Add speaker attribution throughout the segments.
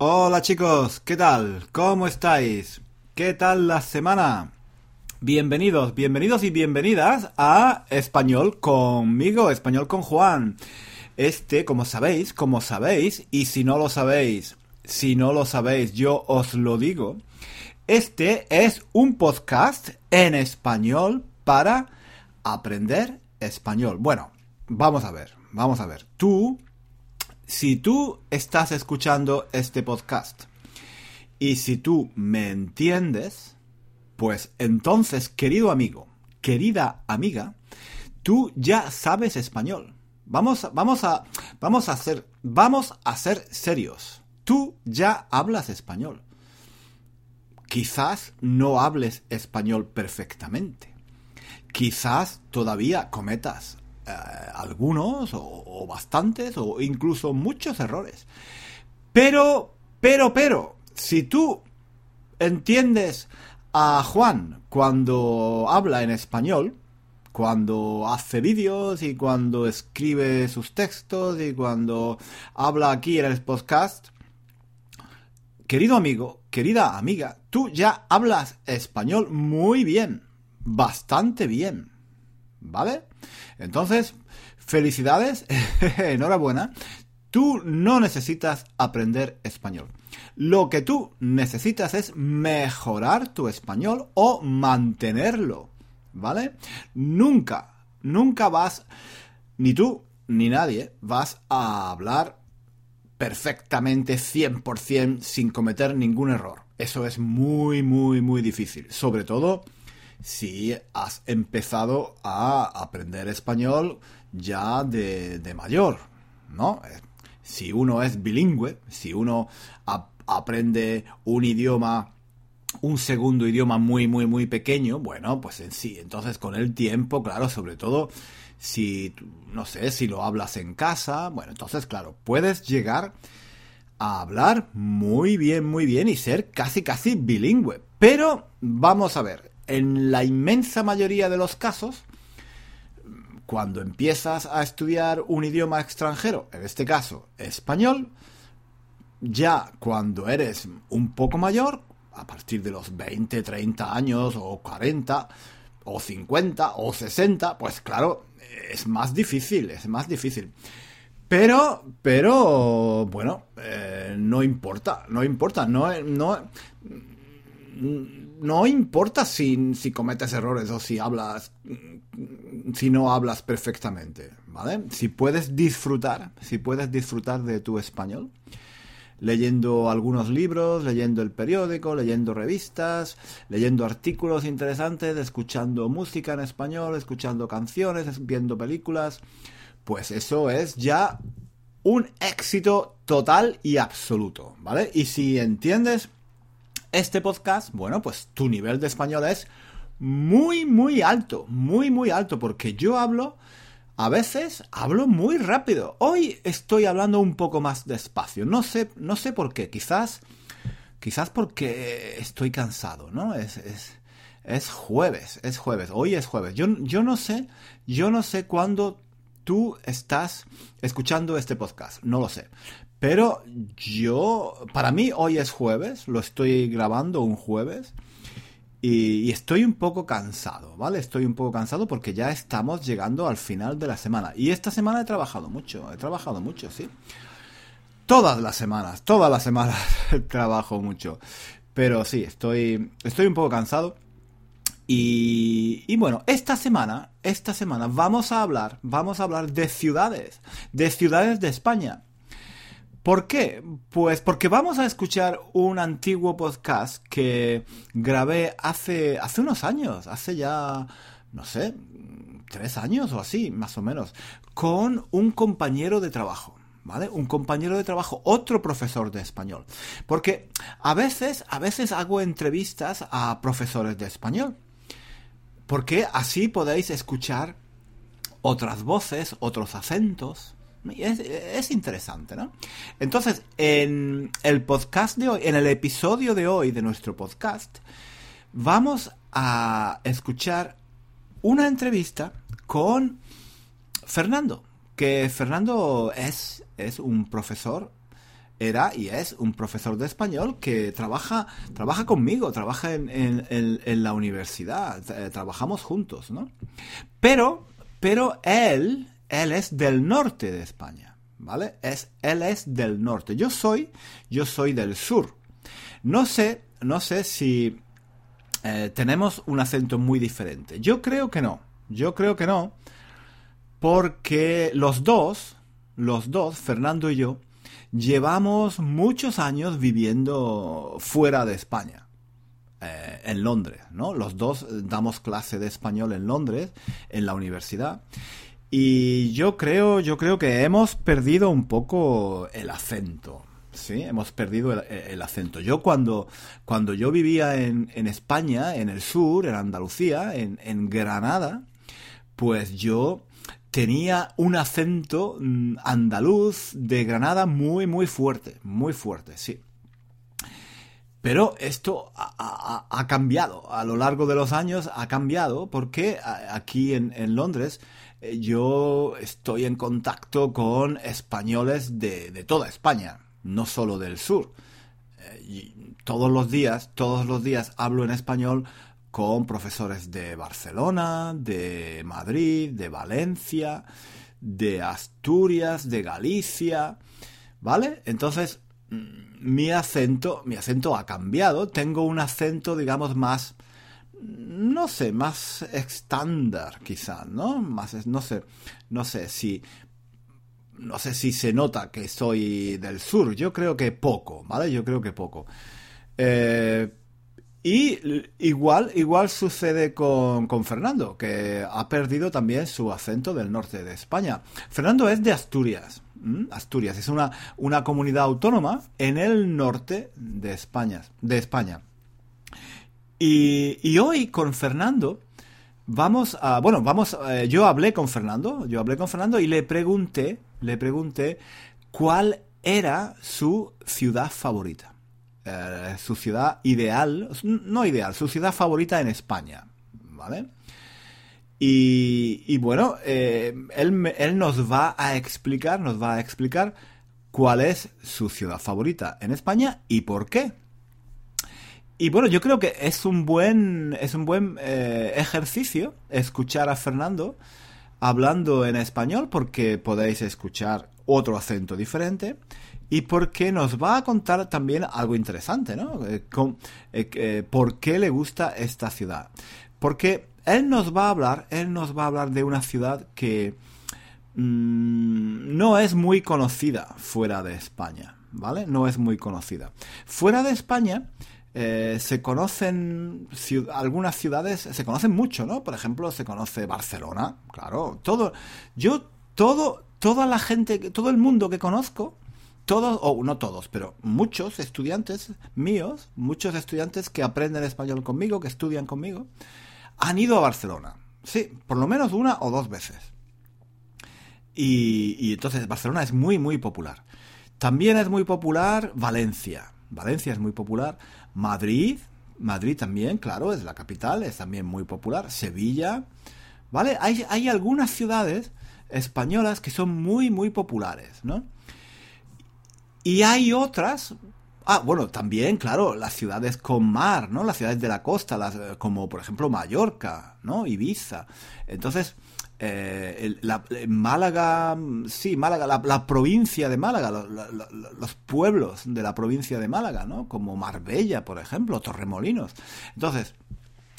Speaker 1: Hola chicos, ¿qué tal? ¿Cómo estáis? ¿Qué tal la semana? Bienvenidos, bienvenidos y bienvenidas a Español conmigo, Español con Juan. Este, como sabéis, como sabéis, y si no lo sabéis, si no lo sabéis, yo os lo digo, este es un podcast en español para aprender español. Bueno, vamos a ver, vamos a ver. Tú si tú estás escuchando este podcast y si tú me entiendes, pues entonces, querido amigo, querida amiga, tú ya sabes español. Vamos, vamos a, vamos a vamos a ser serios. Tú ya hablas español. Quizás no hables español perfectamente. Quizás todavía cometas eh, algunos o, bastantes o incluso muchos errores. Pero, pero, pero, si tú entiendes a Juan cuando habla en español, cuando hace vídeos y cuando escribe sus textos y cuando habla aquí en el podcast, querido amigo, querida amiga, tú ya hablas español muy bien, bastante bien, ¿vale? Entonces, felicidades, enhorabuena. Tú no necesitas aprender español. Lo que tú necesitas es mejorar tu español o mantenerlo. ¿Vale? Nunca, nunca vas, ni tú ni nadie, vas a hablar perfectamente 100% sin cometer ningún error. Eso es muy, muy, muy difícil. Sobre todo si has empezado a aprender español ya de, mayor, ¿no? Eh, si uno es bilingüe, si uno aprende un idioma, un segundo idioma muy, muy, muy pequeño, bueno, pues en sí, entonces con el tiempo, claro, sobre todo si, no sé, si lo hablas en casa, bueno, entonces, claro, puedes llegar a hablar muy bien, muy bien y ser casi, casi bilingüe. Pero vamos a ver, en la inmensa mayoría de los casos, cuando empiezas a estudiar un idioma extranjero, en este caso español, ya cuando eres un poco mayor, a partir de los 20, 30 años o 40 o 50 o 60, pues claro, es más difícil, es más difícil. Pero, pero, bueno, eh, no importa, no importa, no, no, no importa si, si cometes errores o si hablas, si no hablas perfectamente, ¿vale? Si puedes disfrutar, si puedes disfrutar de tu español, leyendo algunos libros, leyendo el periódico, leyendo revistas, leyendo artículos interesantes, escuchando música en español, escuchando canciones, viendo películas, pues eso es ya un éxito total y absoluto, ¿vale? Y si entiendes este podcast, bueno, pues tu nivel de español es muy, muy alto, muy, muy alto, porque yo hablo, a veces hablo muy rápido. Hoy estoy hablando un poco más despacio, no sé, no sé por qué, quizás, quizás porque estoy cansado, ¿no? Es, es, es jueves, es jueves, hoy es jueves. Yo, yo no sé, yo no sé cuándo tú estás escuchando este podcast, no lo sé. Pero yo, para mí hoy es jueves, lo estoy grabando un jueves y, estoy un poco cansado, ¿vale? Estoy un poco cansado porque ya estamos llegando al final de la semana. Y esta semana he trabajado mucho, he trabajado mucho, sí. Todas las semanas, todas las semanas trabajo mucho. Pero sí, estoy, estoy un poco cansado. Y, y, bueno, esta semana, esta semana vamos a hablar, vamos a hablar de ciudades, de ciudades de España. ¿Por qué? Pues porque vamos a escuchar un antiguo podcast que grabé hace, hace unos años, hace ya, no sé, tres años o así, más o menos, con un compañero de trabajo. ¿Vale? Un compañero de trabajo, otro profesor de español. Porque a veces, a veces hago entrevistas a profesores de español. Porque así podéis escuchar otras voces, otros acentos, es, interesante, ¿no? Entonces, en el podcast de hoy, en el episodio de hoy de nuestro podcast, vamos a escuchar una entrevista con Fernando, que Fernando es, es un profesor era y es un profesor de español que trabaja, trabaja conmigo, trabaja en, en, la universidad, eh, trabajamos juntos, ¿no? Pero, pero él, él es del norte de España, ¿vale? Es, él es del norte. Yo soy, yo soy del sur. No sé, no sé si eh, tenemos un acento muy diferente. Yo creo que no. Yo creo que no. Porque los dos, los dos, Fernando y yo, llevamos muchos años viviendo fuera de España. Eh, en Londres, ¿no? Los dos damos clase de español en Londres, en la universidad. Y yo creo, yo creo que hemos perdido un poco el acento. Sí, hemos perdido el, acento. Yo cuando, cuando yo vivía en, en, España, en el sur, en Andalucía, en, Granada, pues yo tenía un acento mm, andaluz de Granada muy, muy fuerte, muy fuerte, sí. Pero esto ha, cambiado, a lo largo de los años ha cambiado porque aquí en, Londres yo estoy en contacto con españoles de, de toda España, no solo del sur. Eh, y todos los días, todos los días hablo en español con profesores de Barcelona, de Madrid, de Valencia, de Asturias, de Galicia, ¿vale? Entonces, mm, mi acento, mi acento ha cambiado, tengo un acento, digamos, más, no sé, más estándar, quizá, ¿no? Más, no sé, no sé si, no sé si se nota que soy del sur, yo creo que poco, ¿vale? Yo creo que poco. Eh, y igual, igual sucede con, Fernando, que ha perdido también su acento del norte de España. Fernando es de Asturias. Asturias es una, una comunidad autónoma en el norte de España. De España. Y, hoy con Fernando vamos a. Bueno, vamos. Eh, yo hablé con Fernando. Yo hablé con Fernando y le pregunté. Le pregunté cuál era su ciudad favorita. Eh, su ciudad ideal, no ideal, su ciudad favorita en España, ¿vale? Y, bueno, eh, él, él, nos va a explicar, nos va a explicar cuál es su ciudad favorita en España y por qué. Y bueno, yo creo que es un buen, es un buen eh, ejercicio escuchar a Fernando hablando en español porque podéis escuchar otro acento diferente y porque nos va a contar también algo interesante, ¿no? Eh, eh, ¿Por qué le gusta esta ciudad? Porque él nos va a hablar, él nos va a hablar de una ciudad que mm, no es muy conocida fuera de España, ¿vale? No es muy conocida. Fuera de España se conocen algunas ciudades, se conocen mucho, ¿no? Por ejemplo, se conoce Barcelona, claro, todo, yo, todo, toda la gente, todo el mundo que conozco, todos, o no todos, pero muchos estudiantes míos, muchos estudiantes que aprenden español conmigo, que estudian conmigo, han ido a Barcelona. Sí, por lo menos una o dos veces. Y, entonces Barcelona es muy, muy popular. También es muy popular Valencia. Valencia es muy popular. Madrid, Madrid también, claro, es la capital, es también muy popular. Sevilla, ¿vale? Hay, hay algunas ciudades españolas que son muy, muy populares, ¿no? Y hay otras, Ah, bueno, también, claro, las ciudades con mar, ¿no? Las ciudades de la costa, las, eh, como por ejemplo Mallorca, ¿no? Ibiza. Entonces, eh, la, Málaga, sí, Málaga, la, provincia de Málaga, los pueblos de la provincia de Málaga, ¿no? Como Marbella, por ejemplo, Torremolinos. Entonces,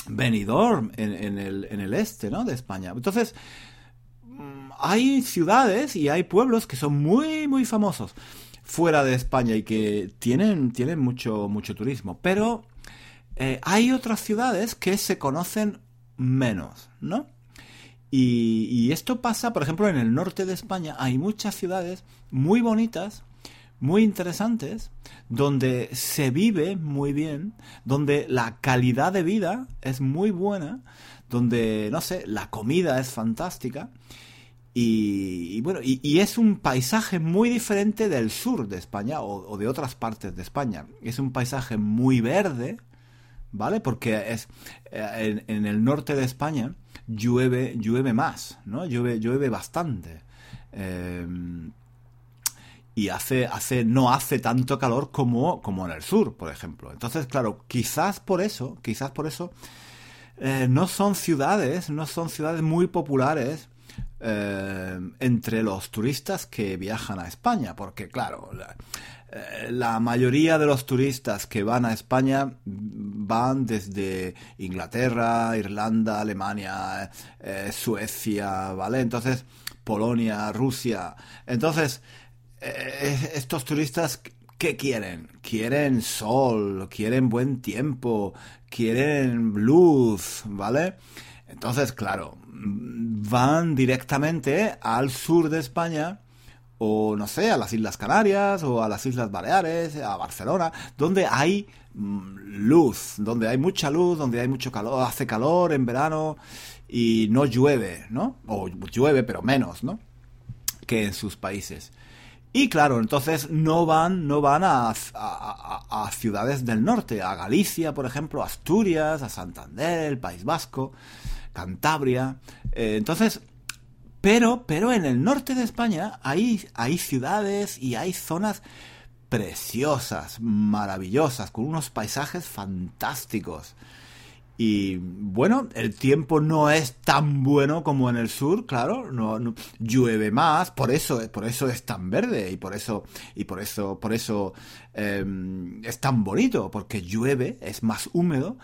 Speaker 1: Benidorm en, el, en el este, ¿no? De España. Entonces, mm, hay ciudades y hay pueblos que son muy, muy famosos fuera de España y que tienen, tienen mucho, mucho turismo. Pero eh, hay otras ciudades que se conocen menos, ¿no? Y, esto pasa, por ejemplo, en el norte de España hay muchas ciudades muy bonitas, muy interesantes, donde se vive muy bien, donde la calidad de vida es muy buena, donde, no sé, la comida es fantástica y, bueno, y, es un paisaje muy diferente del sur de España o, de otras partes de España. Es un paisaje muy verde, ¿vale? Porque es eh, en, el norte de España llueve, llueve más, ¿no? Llueve, llueve bastante. Em, y hace, hace, no hace tanto calor como, como en el sur, por ejemplo. Entonces, claro, quizás por eso, quizás por eso, eh, no son ciudades, no son ciudades muy populares eh, entre los turistas que viajan a España, porque claro, la, mayoría de los turistas que van a España van desde Inglaterra, Irlanda, Alemania, Suecia, ¿vale? Entonces, Polonia, Rusia. Entonces, estos turistas ¿Qué quieren? Quieren sol, quieren buen tiempo, quieren luz, ¿vale? Entonces, claro, van directamente al sur de España o no sé, a las Islas Canarias o a las Islas Baleares, a Barcelona, donde hay mm, luz, donde hay mucha luz, donde hay mucho calor, hace calor en verano y no llueve, ¿no? O llueve, pero menos, ¿no? Que en sus países. Y claro, entonces no van, no van a, a, ciudades del norte, a Galicia, por ejemplo, Asturias, a Santander, el País Vasco, Cantabria. Eh, entonces, pero, pero en el norte de España hay, hay ciudades y hay zonas preciosas, maravillosas, con unos paisajes fantásticos. Y bueno, el tiempo no es tan bueno como en el sur, claro, no, llueve más, por eso, por eso es tan verde y por eso, y por eso, por eso em, es tan bonito, porque llueve, es más húmedo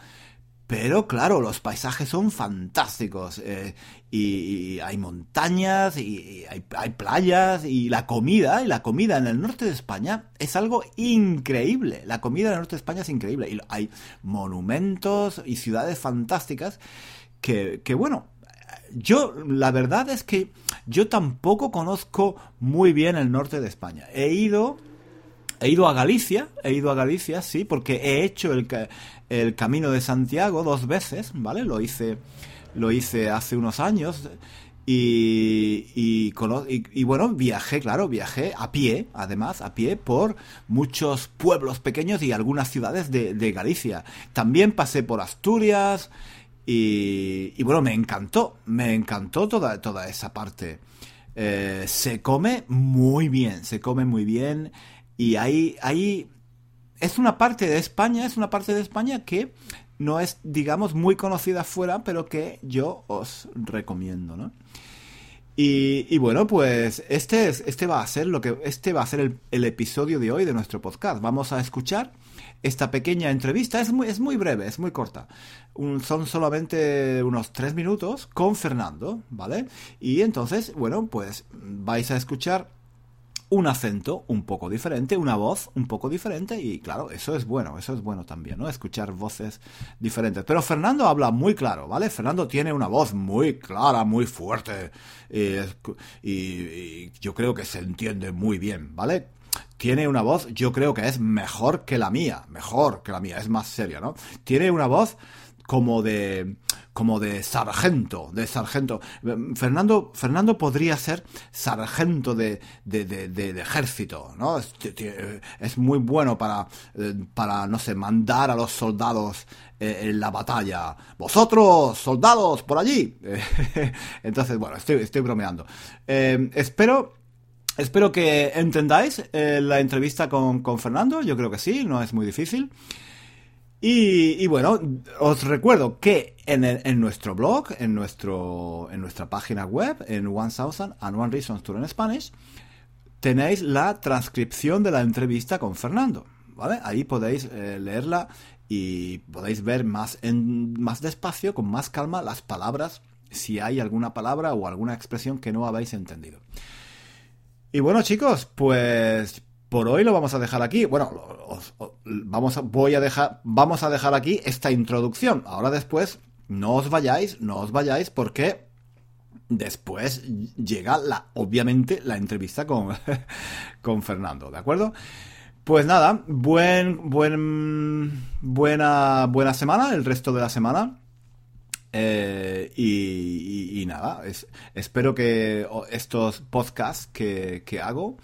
Speaker 1: pero claro, los paisajes son fantásticos. Eh, y, hay montañas, y, hay, playas, y la comida, y la comida en el norte de España es algo increíble. La comida en el norte de España es increíble. Y hay monumentos y ciudades fantásticas que, que bueno, yo la verdad es que yo tampoco conozco muy bien el norte de España. He ido He ido a Galicia, he ido a Galicia, sí, porque he hecho el, el Camino de Santiago dos veces, ¿vale? Lo hice, lo hice hace unos años y, y, y, bueno, viajé, claro, viajé a pie, además, a pie por muchos pueblos pequeños y algunas ciudades de, Galicia. También pasé por Asturias y, bueno, me encantó, me encantó toda, toda esa parte. Eh, se come muy bien, se come muy bien y ahí, ahí es una parte de España, es una parte de España que no es, digamos, muy conocida fuera, pero que yo os recomiendo, ¿no? Y, bueno, pues este, es, este va a ser lo que este va a ser el, episodio de hoy de nuestro podcast. Vamos a escuchar esta pequeña entrevista. Es muy, es muy breve, es muy corta. son solamente unos tres minutos con Fernando, ¿vale? Y entonces, bueno, pues vais a escuchar un acento un poco diferente, una voz un poco diferente y claro, eso es bueno, eso es bueno también, ¿no? Escuchar voces diferentes. Pero Fernando habla muy claro, ¿vale? Fernando tiene una voz muy clara, muy fuerte y, yo creo que se entiende muy bien, ¿vale? Tiene una voz, yo creo que es mejor que la mía, mejor que la mía, es más seria, ¿no? Tiene una voz como de como de sargento, de sargento. Fernando, Fernando podría ser sargento de, de, de, ejército, ¿no? Es, muy bueno para, eh, para, no sé, mandar a los soldados eh, en la batalla. Vosotros, soldados, por allí. Entonces, bueno, estoy, estoy bromeando. Eh, espero Espero que entendáis la entrevista con, con, Fernando, yo creo que sí, no es muy difícil. Y, bueno, os recuerdo que en, nuestro blog, en, nuestro, en nuestra página web, en 1000 and One Reasons Tour en Spanish, tenéis la transcripción de la entrevista con Fernando. ¿Vale? Ahí podéis eh, leerla y podéis ver más, en, más despacio, con más calma, las palabras, si hay alguna palabra o alguna expresión que no habéis entendido. Y bueno, chicos, pues por hoy lo vamos a dejar aquí. Bueno, vamos a, voy a dejar, vamos a dejar aquí esta introducción. Ahora después, no os vayáis, no os vayáis porque después llega la, obviamente, la entrevista con, con Fernando, ¿de acuerdo? Pues nada, buen, buen, buena, buena semana, el resto de la semana. Eh, y, nada, espero que estos podcasts que, que hago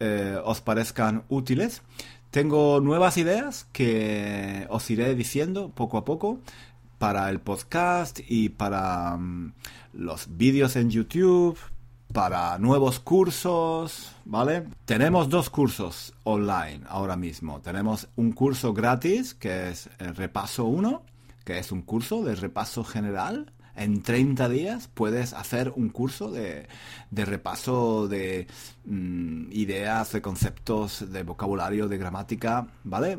Speaker 1: eh, os parezcan útiles. Tengo nuevas ideas que os iré diciendo poco a poco para el podcast y para mm, los vídeos en YouTube, para nuevos cursos, ¿vale? Tenemos dos cursos online ahora mismo. Tenemos un curso gratis que es el repaso 1, que es un curso de repaso general en 30 días puedes hacer un curso de, repaso de mm, ideas, de conceptos, de vocabulario, de gramática, ¿vale?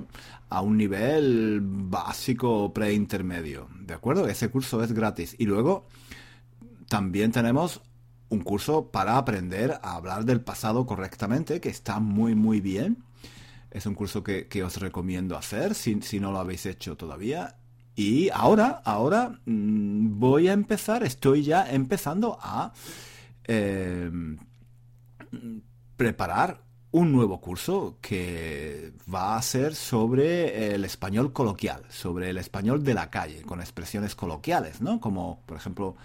Speaker 1: A un nivel básico preintermedio, ¿de acuerdo? Ese curso es gratis. Y luego también tenemos un curso para aprender a hablar del pasado correctamente, que está muy, muy bien. Es un curso que, os recomiendo hacer si, si no lo habéis hecho todavía. Y ahora, ahora mm, voy a empezar, estoy ya empezando a eh, preparar un nuevo curso que va a ser sobre el español coloquial, sobre el español de la calle, con expresiones coloquiales, ¿no? Como, por ejemplo,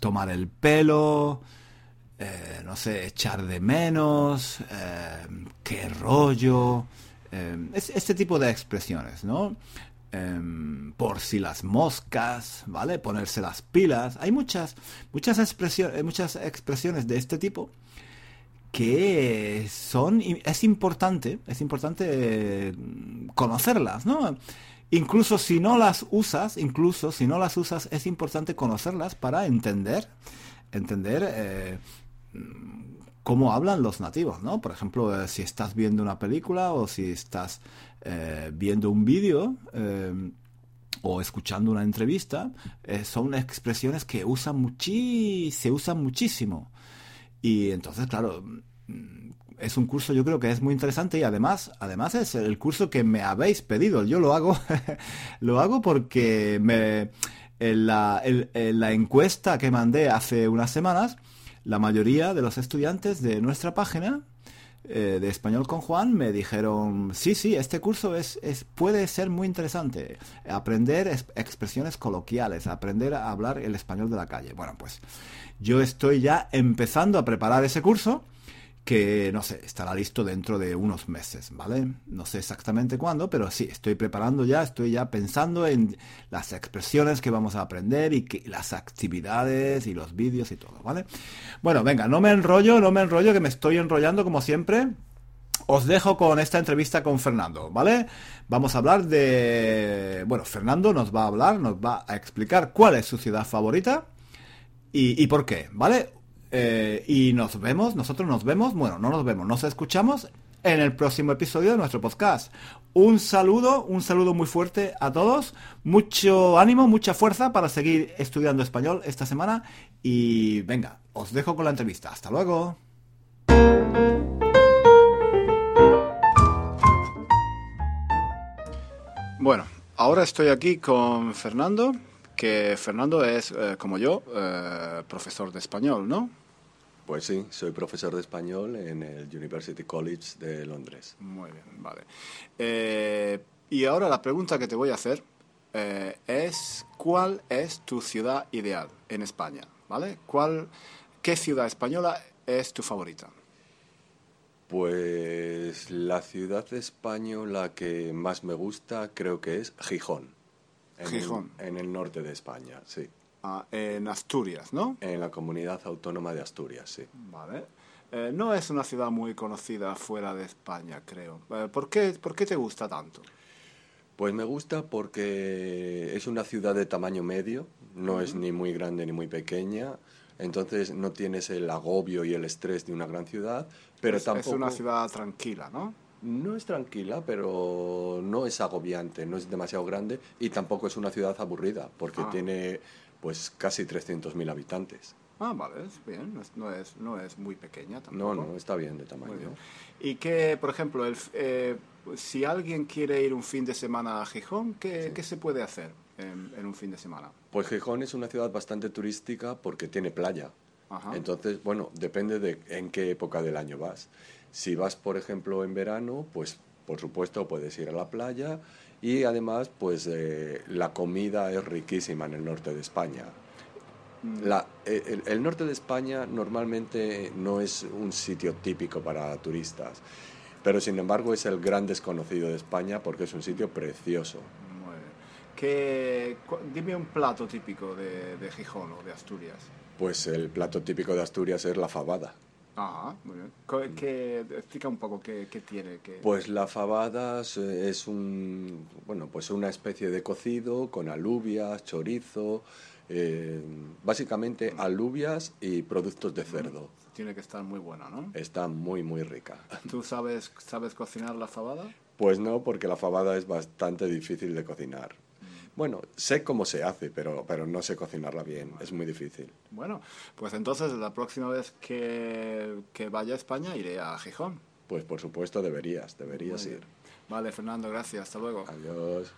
Speaker 1: tomar el pelo, eh, no sé, echar de menos, eh, qué rollo, este tipo de expresiones, ¿no? Em, por si las moscas, ¿vale? Ponerse las pilas. Hay muchas, muchas, expresiones, eh, muchas expresiones de este tipo que son, es importante, es importante mm, conocerlas, ¿no? Incluso si no las usas, incluso si no las usas, es importante conocerlas para entender, entender eh, cómo hablan los nativos, ¿no? Por ejemplo, eh, si estás viendo una película o si estás eh, viendo un vídeo eh, o escuchando una entrevista, son expresiones que usan se usan muchísimo. Y entonces, claro, mm, es un curso yo creo que es muy interesante y además, además es el curso que me habéis pedido. Yo lo hago, lo hago porque me, la, en la encuesta que mandé hace unas semanas, la mayoría de los estudiantes de nuestra página eh, de español con Juan me dijeron, sí, sí, este curso es, es puede ser muy interesante. Aprender expresiones coloquiales, aprender a hablar el español de la calle. Bueno, pues yo estoy ya empezando a preparar ese curso que no sé, estará listo dentro de unos meses, ¿vale? No sé exactamente cuándo, pero sí, estoy preparando ya, estoy ya pensando en las expresiones que vamos a aprender y que, las actividades y los vídeos y todo, ¿vale? Bueno, venga, no me enrollo, no me enrollo, que me estoy enrollando como siempre. Os dejo con esta entrevista con Fernando, ¿vale? Vamos a hablar de... Bueno, Fernando nos va a hablar, nos va a explicar cuál es su ciudad favorita y, y por qué, ¿vale? Eh, y nos vemos, nosotros nos vemos, bueno, no nos vemos, nos escuchamos en el próximo episodio de nuestro podcast. Un saludo, un saludo muy fuerte a todos, mucho ánimo, mucha fuerza para seguir estudiando español esta semana y venga, os dejo con la entrevista. Hasta luego. Bueno, ahora estoy aquí con Fernando, que Fernando es, eh, como yo, eh, profesor de español, ¿no?
Speaker 2: Pues sí, soy profesor de español en el University College de Londres.
Speaker 1: Muy bien, vale. Eh, y ahora la pregunta que te voy a hacer es ¿cuál es tu ciudad ideal en España? ¿Vale? ¿Cuál, ¿Qué ciudad española es tu favorita?
Speaker 2: Pues la ciudad española que más me gusta creo que es Gijón.
Speaker 1: Gijón.
Speaker 2: en el norte de España, sí.
Speaker 1: Ah, en Asturias, ¿no?
Speaker 2: En la comunidad autónoma de Asturias, sí.
Speaker 1: Vale. Eh, no es una ciudad muy conocida fuera de España, creo. Eh, ¿por, qué, ¿Por qué te gusta tanto?
Speaker 2: Pues me gusta porque es una ciudad de tamaño medio, no es ni muy grande ni muy pequeña, entonces no tienes el agobio y el estrés de una gran ciudad, pero
Speaker 1: es,
Speaker 2: tampoco...
Speaker 1: Es una ciudad tranquila, ¿no?
Speaker 2: No es tranquila, pero no es agobiante, no es demasiado grande y tampoco es una ciudad aburrida, porque ah. tiene pues casi 300.000 habitantes.
Speaker 1: Ah, vale, es bien, no es, no es, muy pequeña tampoco.
Speaker 2: No, no, está bien de tamaño.
Speaker 1: Y que, por ejemplo, el, eh, si alguien quiere ir un fin de semana a Gijón, ¿qué, ¿qué se puede hacer en, un fin de semana?
Speaker 2: Pues Gijón es una ciudad bastante turística porque tiene playa. Entonces, bueno, depende de en qué época del año vas. Si vas, por ejemplo, en verano, pues por supuesto puedes ir a la playa y además pues eh, la comida es riquísima en el norte de España. Mm. La, eh, el, norte de España normalmente no es un sitio típico para turistas, pero sin embargo es el gran desconocido de España porque es un sitio precioso.
Speaker 1: Que, dime un plato típico de, de Gijón o de Asturias.
Speaker 2: Pues el plato típico de Asturias es la fabada.
Speaker 1: Ajá, muy bien. ¿Qué, explica un poco qué, tiene.
Speaker 2: Pues la fabada es un, bueno, pues una especie de cocido con alubias, chorizo, eh, básicamente mm. alubias y productos de cerdo.
Speaker 1: Tiene que estar muy buena, ¿no?
Speaker 2: Está muy, muy rica.
Speaker 1: ¿Tú sabes, sabes cocinar la fabada?
Speaker 2: Pues no, porque la fabada es bastante difícil de cocinar. Bueno, sé cómo se hace, pero, pero no sé cocinarla bien, es muy difícil.
Speaker 1: Bueno, pues entonces la próxima vez que, que vaya a España iré a Gijón.
Speaker 2: Pues por supuesto deberías, deberías ir.
Speaker 1: Vale, Fernando, gracias, hasta luego.
Speaker 2: Adiós.